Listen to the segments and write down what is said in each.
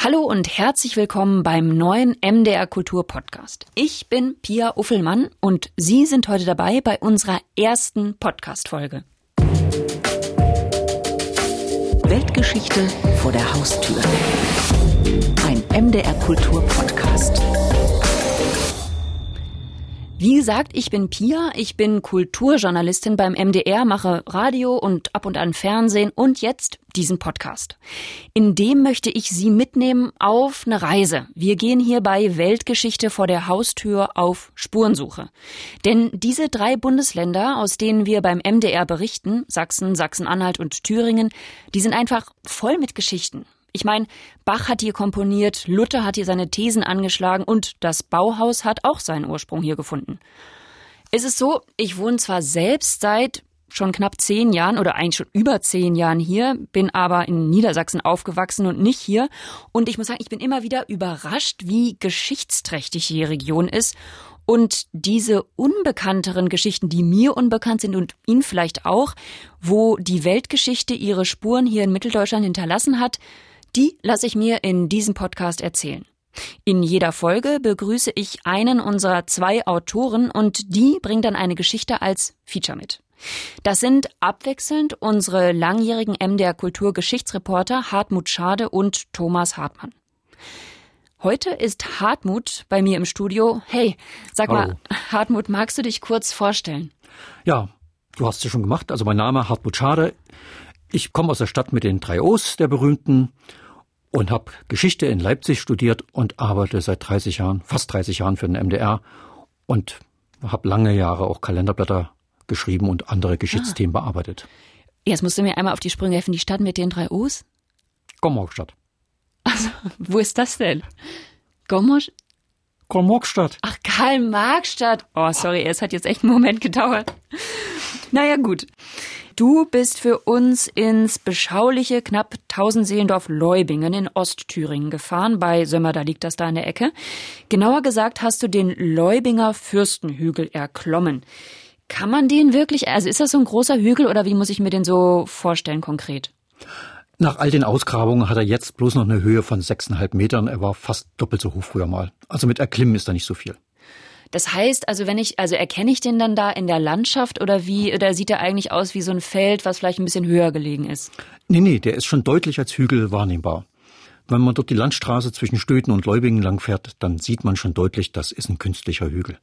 Hallo und herzlich willkommen beim neuen MDR Kultur Podcast. Ich bin Pia Uffelmann und Sie sind heute dabei bei unserer ersten Podcast Folge. Weltgeschichte vor der Haustür. Ein MDR Kultur Podcast. Wie gesagt, ich bin Pia, ich bin Kulturjournalistin beim MDR, mache Radio und ab und an Fernsehen und jetzt diesen Podcast. In dem möchte ich Sie mitnehmen auf eine Reise. Wir gehen hier bei Weltgeschichte vor der Haustür auf Spurensuche. Denn diese drei Bundesländer, aus denen wir beim MDR berichten, Sachsen, Sachsen-Anhalt und Thüringen, die sind einfach voll mit Geschichten. Ich meine, Bach hat hier komponiert, Luther hat hier seine Thesen angeschlagen und das Bauhaus hat auch seinen Ursprung hier gefunden. Es ist so, ich wohne zwar selbst seit schon knapp zehn Jahren oder eigentlich schon über zehn Jahren hier, bin aber in Niedersachsen aufgewachsen und nicht hier. Und ich muss sagen, ich bin immer wieder überrascht, wie geschichtsträchtig die Region ist. Und diese unbekannteren Geschichten, die mir unbekannt sind und Ihnen vielleicht auch, wo die Weltgeschichte ihre Spuren hier in Mitteldeutschland hinterlassen hat, die lasse ich mir in diesem Podcast erzählen. In jeder Folge begrüße ich einen unserer zwei Autoren und die bringen dann eine Geschichte als Feature mit. Das sind abwechselnd unsere langjährigen MDR Kulturgeschichtsreporter Hartmut Schade und Thomas Hartmann. Heute ist Hartmut bei mir im Studio. Hey, sag Hallo. mal, Hartmut, magst du dich kurz vorstellen? Ja, du hast es schon gemacht. Also mein Name Hartmut Schade. Ich komme aus der Stadt mit den drei O's, der berühmten, und habe Geschichte in Leipzig studiert und arbeite seit 30 Jahren, fast 30 Jahren für den MDR und habe lange Jahre auch Kalenderblätter geschrieben und andere Geschichtsthemen ah. bearbeitet. Jetzt musst du mir einmal auf die Sprünge helfen. Die Stadt mit den drei O's? Gomorgstadt. Also, wo ist das denn? Gomorg? Karl-Marx-Stadt. Ach, Karl-Marx-Stadt. Oh, sorry, es hat jetzt echt einen Moment gedauert. Naja, gut. Du bist für uns ins beschauliche knapp 1000 Seelendorf Leubingen in Ostthüringen gefahren. Bei Sömmer, da liegt das da in der Ecke. Genauer gesagt hast du den Leubinger Fürstenhügel erklommen. Kann man den wirklich, also ist das so ein großer Hügel oder wie muss ich mir den so vorstellen konkret? Nach all den Ausgrabungen hat er jetzt bloß noch eine Höhe von sechseinhalb Metern. Er war fast doppelt so hoch früher mal. Also mit Erklimmen ist da nicht so viel. Das heißt, also wenn ich, also erkenne ich den dann da in der Landschaft oder wie, oder sieht er eigentlich aus wie so ein Feld, was vielleicht ein bisschen höher gelegen ist? Nee, nee, der ist schon deutlich als Hügel wahrnehmbar. Wenn man dort die Landstraße zwischen Stöten und Leubingen langfährt, dann sieht man schon deutlich, das ist ein künstlicher Hügel.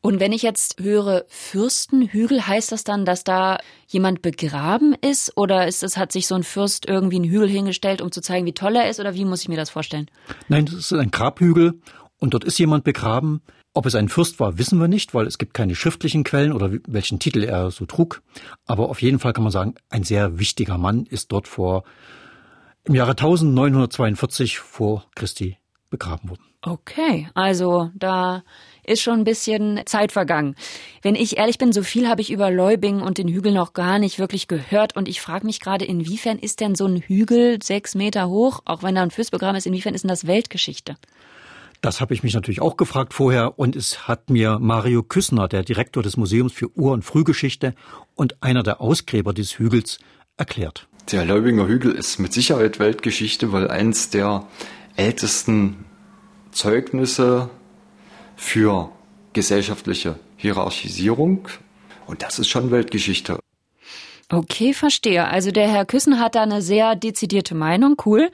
Und wenn ich jetzt höre Fürstenhügel, heißt das dann, dass da jemand begraben ist? Oder ist es, hat sich so ein Fürst irgendwie einen Hügel hingestellt, um zu zeigen, wie toll er ist? Oder wie muss ich mir das vorstellen? Nein, das ist ein Grabhügel und dort ist jemand begraben. Ob es ein Fürst war, wissen wir nicht, weil es gibt keine schriftlichen Quellen oder welchen Titel er so trug. Aber auf jeden Fall kann man sagen, ein sehr wichtiger Mann ist dort vor im Jahre 1942 vor Christi begraben worden. Okay, also da ist schon ein bisschen Zeit vergangen. Wenn ich ehrlich bin, so viel habe ich über Leubingen und den Hügel noch gar nicht wirklich gehört. Und ich frage mich gerade, inwiefern ist denn so ein Hügel sechs Meter hoch, auch wenn da ein Fürst begraben ist, inwiefern ist denn das Weltgeschichte? Das habe ich mich natürlich auch gefragt vorher und es hat mir Mario Küssner, der Direktor des Museums für Ur- und Frühgeschichte und einer der Ausgräber des Hügels, erklärt. Der Leubinger Hügel ist mit Sicherheit Weltgeschichte, weil eins der ältesten Zeugnisse für gesellschaftliche Hierarchisierung und das ist schon Weltgeschichte. Okay, verstehe. Also der Herr Küssen hat da eine sehr dezidierte Meinung. Cool.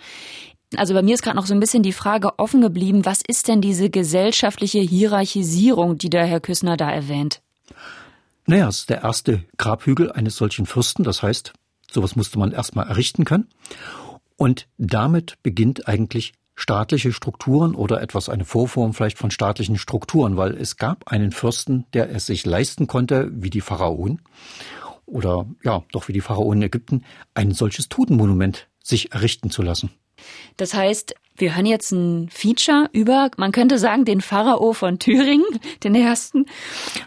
Also bei mir ist gerade noch so ein bisschen die Frage offen geblieben, was ist denn diese gesellschaftliche Hierarchisierung, die der Herr Küssner da erwähnt? Naja, es ist der erste Grabhügel eines solchen Fürsten. Das heißt, sowas musste man erstmal errichten können. Und damit beginnt eigentlich staatliche Strukturen oder etwas eine Vorform vielleicht von staatlichen Strukturen, weil es gab einen Fürsten, der es sich leisten konnte, wie die Pharaonen oder ja, doch wie die Pharaonen Ägypten, ein solches Totenmonument sich errichten zu lassen. Das heißt, wir hören jetzt ein Feature über, man könnte sagen, den Pharao von Thüringen, den ersten.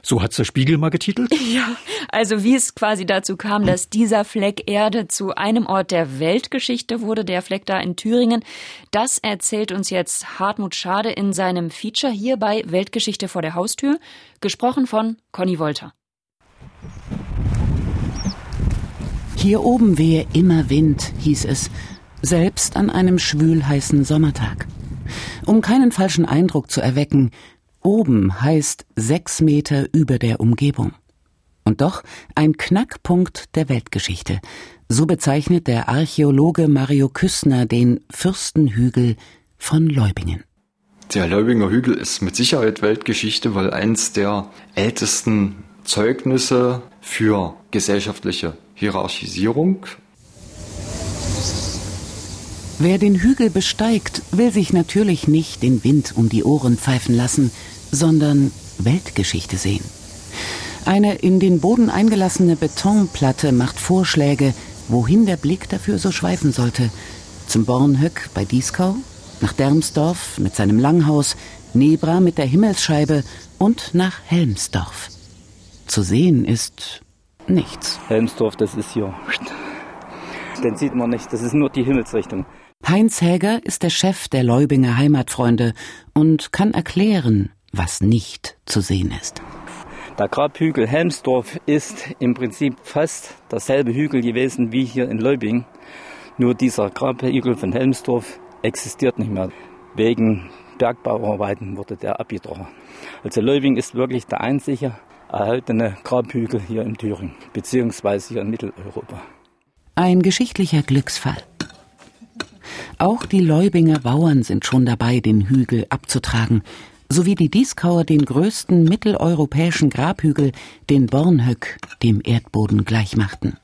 So hat's der Spiegel mal getitelt. Ja, also wie es quasi dazu kam, dass dieser Fleck Erde zu einem Ort der Weltgeschichte wurde, der Fleck da in Thüringen. Das erzählt uns jetzt Hartmut Schade in seinem Feature hier bei Weltgeschichte vor der Haustür, gesprochen von Conny Wolter. Hier oben wehe immer Wind, hieß es Selbst an einem schwülheißen Sommertag. Um keinen falschen Eindruck zu erwecken, oben heißt sechs Meter über der Umgebung. Und doch ein Knackpunkt der Weltgeschichte. So bezeichnet der Archäologe Mario Küssner den Fürstenhügel von Leubingen. Der Leubinger Hügel ist mit Sicherheit Weltgeschichte, weil eins der ältesten Zeugnisse für gesellschaftliche Hierarchisierung. Wer den Hügel besteigt, will sich natürlich nicht den Wind um die Ohren pfeifen lassen, sondern Weltgeschichte sehen. Eine in den Boden eingelassene Betonplatte macht Vorschläge, wohin der Blick dafür so schweifen sollte. Zum Bornhöck bei Dieskau, nach Dermsdorf mit seinem Langhaus, Nebra mit der Himmelsscheibe und nach Helmsdorf. Zu sehen ist nichts. Helmsdorf, das ist hier. Den sieht man nicht, das ist nur die Himmelsrichtung. Heinz Häger ist der Chef der Leubinger Heimatfreunde und kann erklären, was nicht zu sehen ist. Der Grabhügel Helmsdorf ist im Prinzip fast dasselbe Hügel gewesen wie hier in Leubing. Nur dieser Grabhügel von Helmsdorf existiert nicht mehr. Wegen Bergbauarbeiten wurde der abgebrochen. Also Leubing ist wirklich der einzige erhaltene Grabhügel hier in Thüringen, beziehungsweise hier in Mitteleuropa. Ein geschichtlicher Glücksfall. Auch die Leubinger Bauern sind schon dabei, den Hügel abzutragen, sowie die Dieskauer den größten mitteleuropäischen Grabhügel, den Bornhöck, dem Erdboden gleichmachten.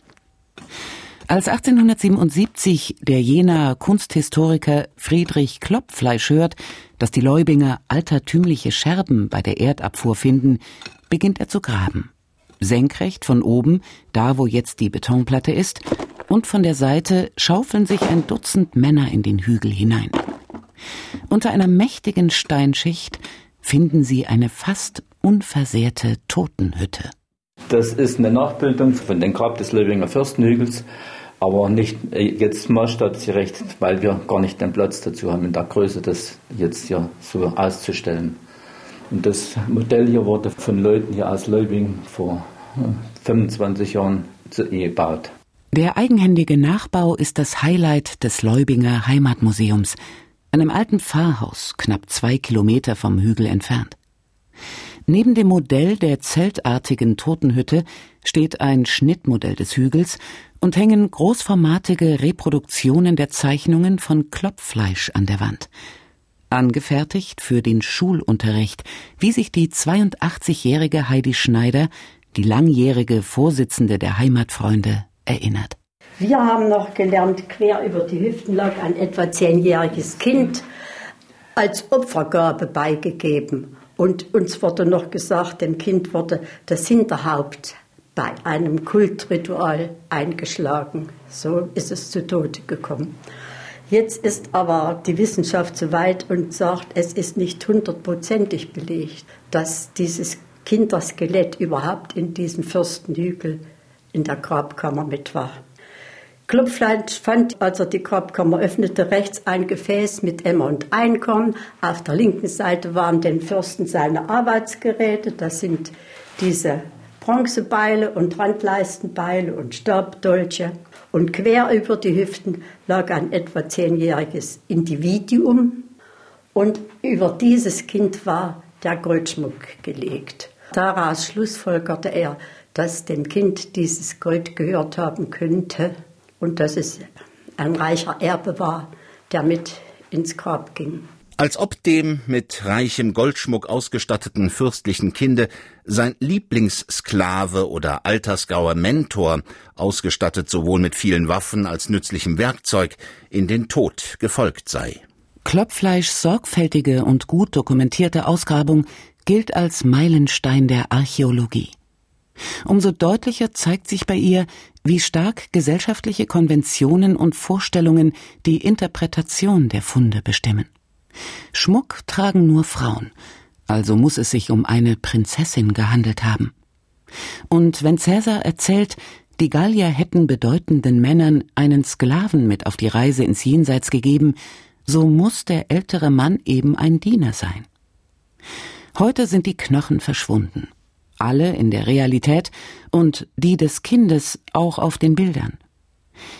Als 1877 der Jenaer Kunsthistoriker Friedrich Klopfleisch hört, dass die Leubinger altertümliche Scherben bei der Erdabfuhr finden, beginnt er zu graben. Senkrecht von oben, da wo jetzt die Betonplatte ist, und von der Seite schaufeln sich ein Dutzend Männer in den Hügel hinein. Unter einer mächtigen Steinschicht finden sie eine fast unversehrte Totenhütte. Das ist eine Nachbildung von dem Grab des Löwinger Fürstenhügels, aber nicht äh, jetzt maßstabsgerecht, weil wir gar nicht den Platz dazu haben in der Größe, das jetzt hier so auszustellen. Und das Modell hier wurde von Leuten hier aus Leubing vor 25 äh, Jahren gebaut. Der eigenhändige Nachbau ist das Highlight des Leubinger Heimatmuseums, einem alten Pfarrhaus knapp zwei Kilometer vom Hügel entfernt. Neben dem Modell der zeltartigen Totenhütte steht ein Schnittmodell des Hügels und hängen großformatige Reproduktionen der Zeichnungen von Klopffleisch an der Wand. Angefertigt für den Schulunterricht, wie sich die 82-jährige Heidi Schneider, die langjährige Vorsitzende der Heimatfreunde, erinnert. Wir haben noch gelernt, quer über die Hüften lag ein etwa zehnjähriges Kind als Opfergabe beigegeben. Und uns wurde noch gesagt, dem Kind wurde das Hinterhaupt bei einem Kultritual eingeschlagen. So ist es zu Tode gekommen. Jetzt ist aber die Wissenschaft so weit und sagt, es ist nicht hundertprozentig belegt, dass dieses Kinderskelett überhaupt in diesem Fürstenhügel in der Grabkammer mit war. Klopflein fand, als er die Grabkammer öffnete, rechts ein Gefäß mit Emmer und Einkorn. Auf der linken Seite waren den Fürsten seine Arbeitsgeräte. Das sind diese Bronzebeile und Randleistenbeile und Stabdolche. Und quer über die Hüften lag ein etwa zehnjähriges Individuum. Und über dieses Kind war der Goldschmuck gelegt. Daraus schlussfolgerte er, dass dem Kind dieses Gold gehört haben könnte und dass es ein reicher Erbe war, der mit ins Grab ging. Als ob dem mit reichem Goldschmuck ausgestatteten fürstlichen Kinde sein Lieblingssklave oder altersgrauer Mentor, ausgestattet sowohl mit vielen Waffen als nützlichem Werkzeug, in den Tod gefolgt sei. Klopfleischs sorgfältige und gut dokumentierte Ausgrabung gilt als Meilenstein der Archäologie. Umso deutlicher zeigt sich bei ihr, wie stark gesellschaftliche Konventionen und Vorstellungen die Interpretation der Funde bestimmen. Schmuck tragen nur Frauen, also muss es sich um eine Prinzessin gehandelt haben. Und wenn Cäsar erzählt, die Gallier hätten bedeutenden Männern einen Sklaven mit auf die Reise ins Jenseits gegeben, so muss der ältere Mann eben ein Diener sein. Heute sind die Knochen verschwunden alle in der Realität und die des Kindes auch auf den Bildern.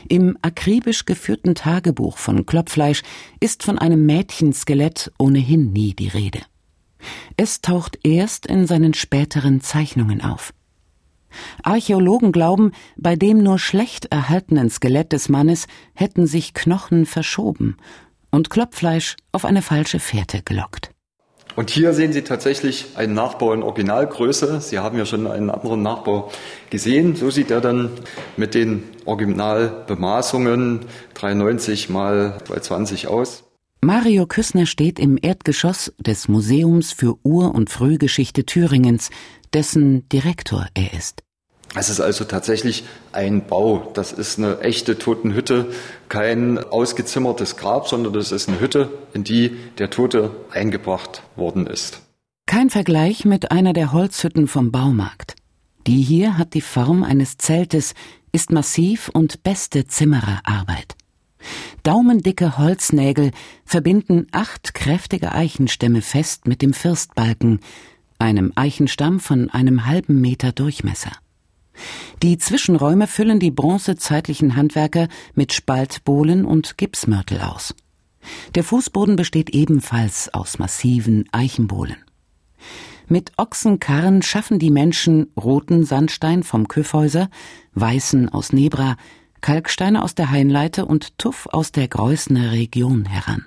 Im akribisch geführten Tagebuch von Klopfleisch ist von einem Mädchenskelett ohnehin nie die Rede. Es taucht erst in seinen späteren Zeichnungen auf. Archäologen glauben, bei dem nur schlecht erhaltenen Skelett des Mannes hätten sich Knochen verschoben und Klopfleisch auf eine falsche Fährte gelockt. Und hier sehen Sie tatsächlich einen Nachbau in Originalgröße. Sie haben ja schon einen anderen Nachbau gesehen. So sieht er dann mit den Originalbemaßungen 390 mal 220 aus. Mario Küssner steht im Erdgeschoss des Museums für Ur- und Frühgeschichte Thüringens, dessen Direktor er ist. Es ist also tatsächlich ein Bau. Das ist eine echte Totenhütte, kein ausgezimmertes Grab, sondern das ist eine Hütte, in die der Tote eingebracht worden ist. Kein Vergleich mit einer der Holzhütten vom Baumarkt. Die hier hat die Form eines Zeltes, ist massiv und beste Zimmererarbeit. Daumendicke Holznägel verbinden acht kräftige Eichenstämme fest mit dem Firstbalken, einem Eichenstamm von einem halben Meter Durchmesser. Die Zwischenräume füllen die bronzezeitlichen Handwerker mit Spaltbohlen und Gipsmörtel aus. Der Fußboden besteht ebenfalls aus massiven Eichenbohlen. Mit Ochsenkarren schaffen die Menschen roten Sandstein vom Küffhäuser, weißen aus Nebra, Kalksteine aus der Hainleite und Tuff aus der Greusner Region heran.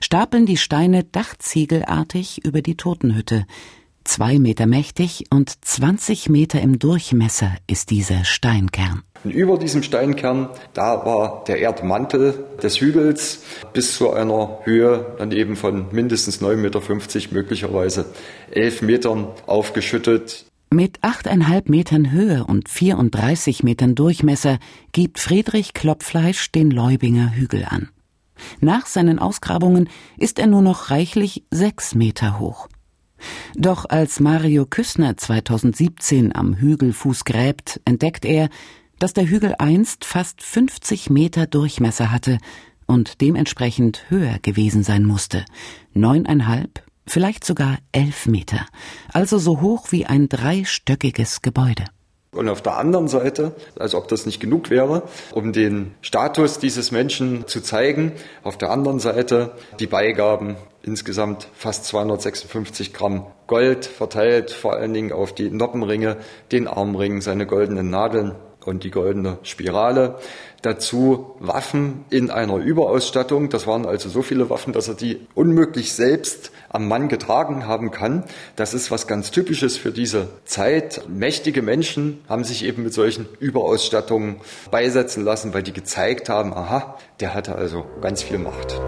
Stapeln die Steine dachziegelartig über die Totenhütte, Zwei Meter mächtig und 20 Meter im Durchmesser ist dieser Steinkern. Und über diesem Steinkern, da war der Erdmantel des Hügels bis zu einer Höhe dann eben von mindestens 9,50 Meter, möglicherweise 11 Metern aufgeschüttet. Mit achteinhalb Metern Höhe und 34 Metern Durchmesser gibt Friedrich Klopfleisch den Leubinger Hügel an. Nach seinen Ausgrabungen ist er nur noch reichlich sechs Meter hoch. Doch als Mario Küssner 2017 am Hügelfuß gräbt, entdeckt er, dass der Hügel einst fast 50 Meter Durchmesser hatte und dementsprechend höher gewesen sein musste. Neuneinhalb, vielleicht sogar elf Meter, also so hoch wie ein dreistöckiges Gebäude. Und auf der anderen Seite, als ob das nicht genug wäre, um den Status dieses Menschen zu zeigen, auf der anderen Seite die Beigaben insgesamt fast 256 Gramm Gold verteilt, vor allen Dingen auf die Noppenringe, den Armring, seine goldenen Nadeln und die goldene Spirale. Dazu Waffen in einer Überausstattung. Das waren also so viele Waffen, dass er die unmöglich selbst am Mann getragen haben kann. Das ist was ganz Typisches für diese Zeit. Mächtige Menschen haben sich eben mit solchen Überausstattungen beisetzen lassen, weil die gezeigt haben, aha, der hatte also ganz viel Macht.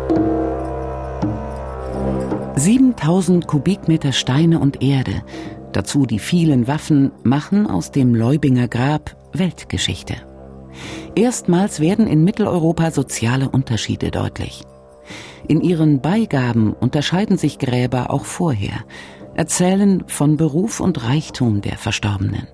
7000 Kubikmeter Steine und Erde, dazu die vielen Waffen, machen aus dem Leubinger Grab Weltgeschichte. Erstmals werden in Mitteleuropa soziale Unterschiede deutlich. In ihren Beigaben unterscheiden sich Gräber auch vorher, erzählen von Beruf und Reichtum der Verstorbenen.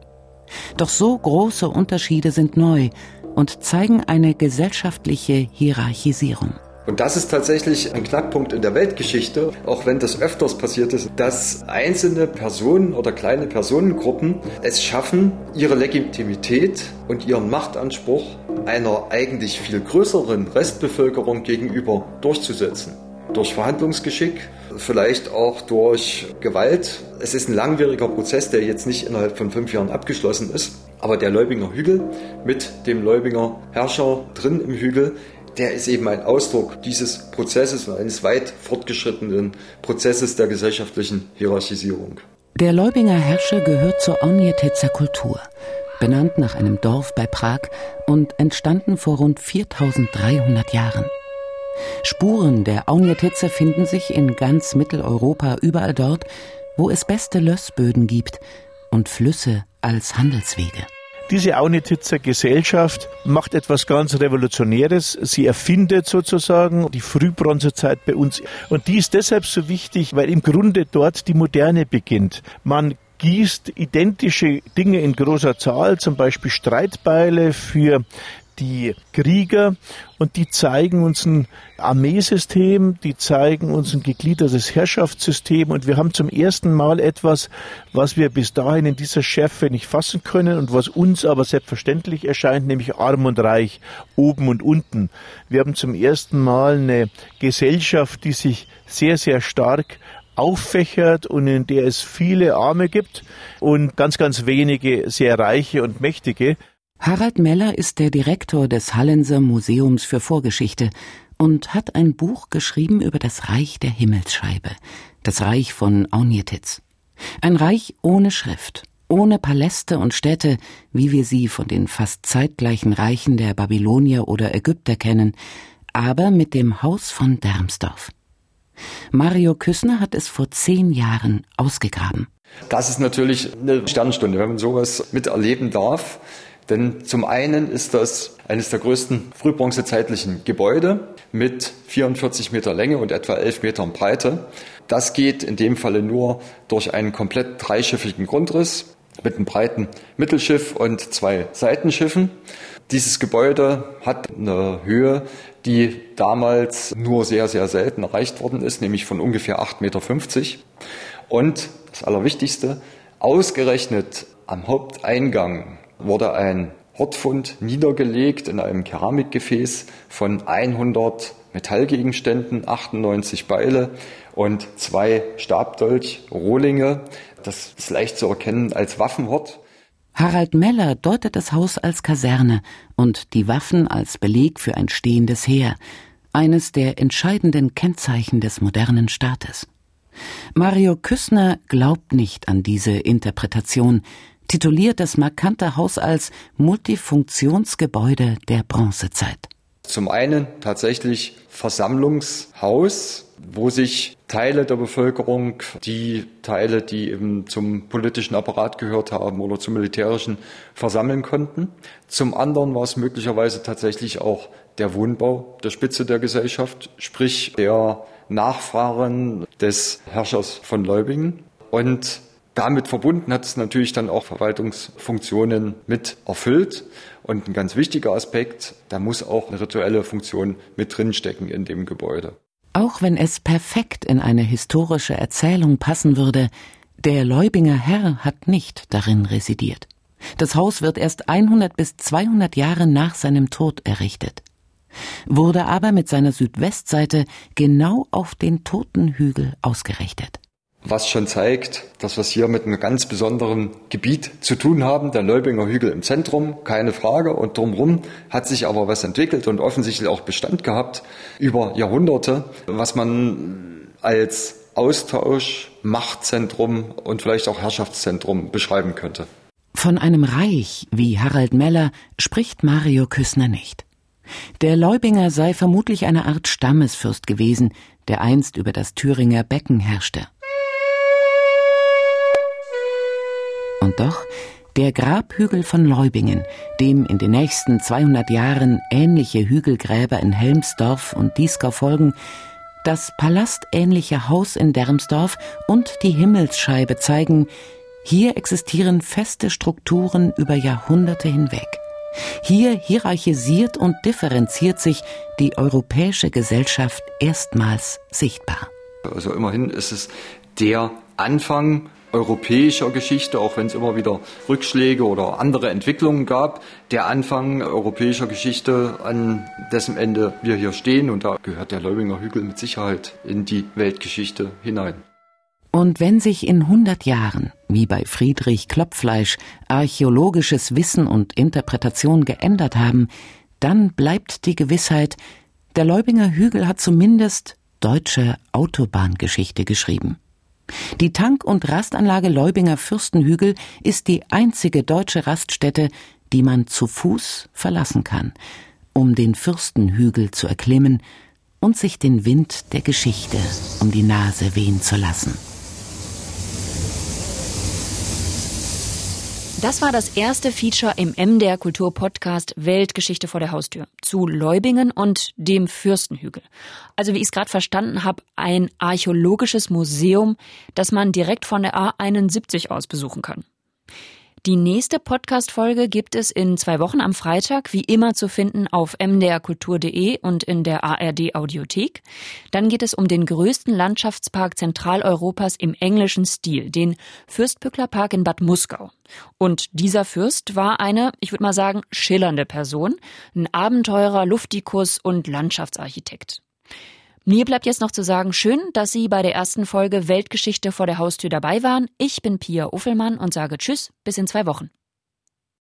Doch so große Unterschiede sind neu und zeigen eine gesellschaftliche Hierarchisierung. Und das ist tatsächlich ein Knackpunkt in der Weltgeschichte, auch wenn das öfters passiert ist, dass einzelne Personen oder kleine Personengruppen es schaffen, ihre Legitimität und ihren Machtanspruch einer eigentlich viel größeren Restbevölkerung gegenüber durchzusetzen. Durch Verhandlungsgeschick, vielleicht auch durch Gewalt. Es ist ein langwieriger Prozess, der jetzt nicht innerhalb von fünf Jahren abgeschlossen ist. Aber der Leubinger Hügel mit dem Leubinger Herrscher drin im Hügel der ist eben ein Ausdruck dieses Prozesses und eines weit fortgeschrittenen Prozesses der gesellschaftlichen Hierarchisierung. Der Leubinger Herrscher gehört zur Onjetetzer Kultur, benannt nach einem Dorf bei Prag und entstanden vor rund 4300 Jahren. Spuren der Aunjetitzer finden sich in ganz Mitteleuropa überall dort, wo es beste Lössböden gibt und Flüsse als Handelswege. Diese Aunititzer Gesellschaft macht etwas ganz Revolutionäres. Sie erfindet sozusagen die Frühbronzezeit bei uns. Und die ist deshalb so wichtig, weil im Grunde dort die Moderne beginnt. Man gießt identische Dinge in großer Zahl, zum Beispiel Streitbeile für die Krieger und die zeigen uns ein Armeesystem, die zeigen uns ein gegliedertes Herrschaftssystem und wir haben zum ersten Mal etwas, was wir bis dahin in dieser Schärfe nicht fassen können und was uns aber selbstverständlich erscheint, nämlich arm und reich, oben und unten. Wir haben zum ersten Mal eine Gesellschaft, die sich sehr, sehr stark auffächert und in der es viele Arme gibt und ganz, ganz wenige sehr reiche und mächtige. Harald Meller ist der Direktor des Hallenser Museums für Vorgeschichte und hat ein Buch geschrieben über das Reich der Himmelsscheibe, das Reich von Aunjetitz. Ein Reich ohne Schrift, ohne Paläste und Städte, wie wir sie von den fast zeitgleichen Reichen der Babylonier oder Ägypter kennen, aber mit dem Haus von Dermsdorf. Mario Küssner hat es vor zehn Jahren ausgegraben. Das ist natürlich eine Sternstunde, wenn man sowas miterleben darf. Denn zum einen ist das eines der größten frühbronzezeitlichen Gebäude mit 44 Meter Länge und etwa 11 Metern Breite. Das geht in dem Falle nur durch einen komplett dreischiffigen Grundriss mit einem breiten Mittelschiff und zwei Seitenschiffen. Dieses Gebäude hat eine Höhe, die damals nur sehr, sehr selten erreicht worden ist, nämlich von ungefähr 8,50 Meter. Und das Allerwichtigste, ausgerechnet am Haupteingang wurde ein Hortfund niedergelegt in einem Keramikgefäß von 100 Metallgegenständen, 98 Beile und zwei Stabdolch-Rohlinge. Das ist leicht zu erkennen als Waffenhort. Harald Meller deutet das Haus als Kaserne und die Waffen als Beleg für ein stehendes Heer, eines der entscheidenden Kennzeichen des modernen Staates. Mario Küssner glaubt nicht an diese Interpretation, tituliert das markante Haus als Multifunktionsgebäude der Bronzezeit. Zum einen tatsächlich Versammlungshaus, wo sich Teile der Bevölkerung, die Teile, die eben zum politischen Apparat gehört haben oder zum militärischen, versammeln konnten. Zum anderen war es möglicherweise tatsächlich auch der Wohnbau der Spitze der Gesellschaft, sprich der Nachfahren des Herrschers von Leubingen. Und damit verbunden hat es natürlich dann auch Verwaltungsfunktionen mit erfüllt. Und ein ganz wichtiger Aspekt, da muss auch eine rituelle Funktion mit drinstecken in dem Gebäude. Auch wenn es perfekt in eine historische Erzählung passen würde, der Leubinger Herr hat nicht darin residiert. Das Haus wird erst 100 bis 200 Jahre nach seinem Tod errichtet, wurde aber mit seiner Südwestseite genau auf den Totenhügel ausgerichtet was schon zeigt, dass wir es hier mit einem ganz besonderen Gebiet zu tun haben. Der Leubinger Hügel im Zentrum, keine Frage. Und drumherum hat sich aber was entwickelt und offensichtlich auch Bestand gehabt über Jahrhunderte, was man als Austausch, Machtzentrum und vielleicht auch Herrschaftszentrum beschreiben könnte. Von einem Reich wie Harald Meller spricht Mario Küssner nicht. Der Leubinger sei vermutlich eine Art Stammesfürst gewesen, der einst über das Thüringer Becken herrschte. Und doch, der Grabhügel von Leubingen, dem in den nächsten 200 Jahren ähnliche Hügelgräber in Helmsdorf und Dieskau folgen, das palästähnliche Haus in Dermsdorf und die Himmelsscheibe zeigen, hier existieren feste Strukturen über Jahrhunderte hinweg. Hier hierarchisiert und differenziert sich die europäische Gesellschaft erstmals sichtbar. Also immerhin ist es der Anfang europäischer Geschichte, auch wenn es immer wieder Rückschläge oder andere Entwicklungen gab, der Anfang europäischer Geschichte, an dessen Ende wir hier stehen. Und da gehört der Leubinger Hügel mit Sicherheit in die Weltgeschichte hinein. Und wenn sich in 100 Jahren, wie bei Friedrich Klopfleisch, archäologisches Wissen und Interpretation geändert haben, dann bleibt die Gewissheit, der Leubinger Hügel hat zumindest deutsche Autobahngeschichte geschrieben. Die Tank- und Rastanlage Leubinger Fürstenhügel ist die einzige deutsche Raststätte, die man zu Fuß verlassen kann, um den Fürstenhügel zu erklimmen und sich den Wind der Geschichte um die Nase wehen zu lassen. Das war das erste Feature im MDR Kultur Podcast Weltgeschichte vor der Haustür zu Leubingen und dem Fürstenhügel. Also wie ich es gerade verstanden habe, ein archäologisches Museum, das man direkt von der A71 aus besuchen kann. Die nächste Podcast-Folge gibt es in zwei Wochen am Freitag, wie immer zu finden auf mdrkultur.de und in der ARD Audiothek. Dann geht es um den größten Landschaftspark Zentraleuropas im englischen Stil, den Fürstpückler Park in Bad Muskau. Und dieser Fürst war eine, ich würde mal sagen, schillernde Person, ein Abenteurer, Luftikus und Landschaftsarchitekt. Mir bleibt jetzt noch zu sagen, schön, dass Sie bei der ersten Folge Weltgeschichte vor der Haustür dabei waren. Ich bin Pia Uffelmann und sage Tschüss, bis in zwei Wochen.